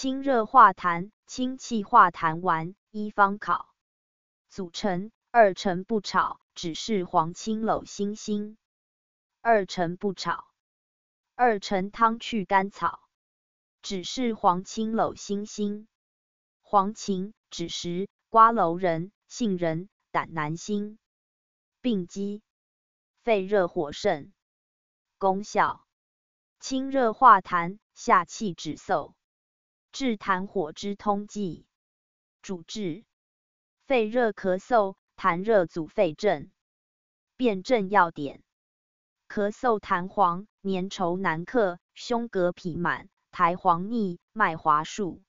清热化痰，清气化痰丸，一方考。组成：二陈不炒，只是黄芩枸辛辛。二陈不炒。二陈汤去甘草，只是黄芩枸辛辛。黄芩、枳实、瓜蒌仁、杏仁、胆南星。病机：肺热火盛。功效：清热化痰，下气止嗽。治痰火之通剂，主治肺热咳嗽、痰热阻肺症。辨证要点：咳嗽痰黄、粘稠难克、胸膈痞满、苔黄腻、脉滑数。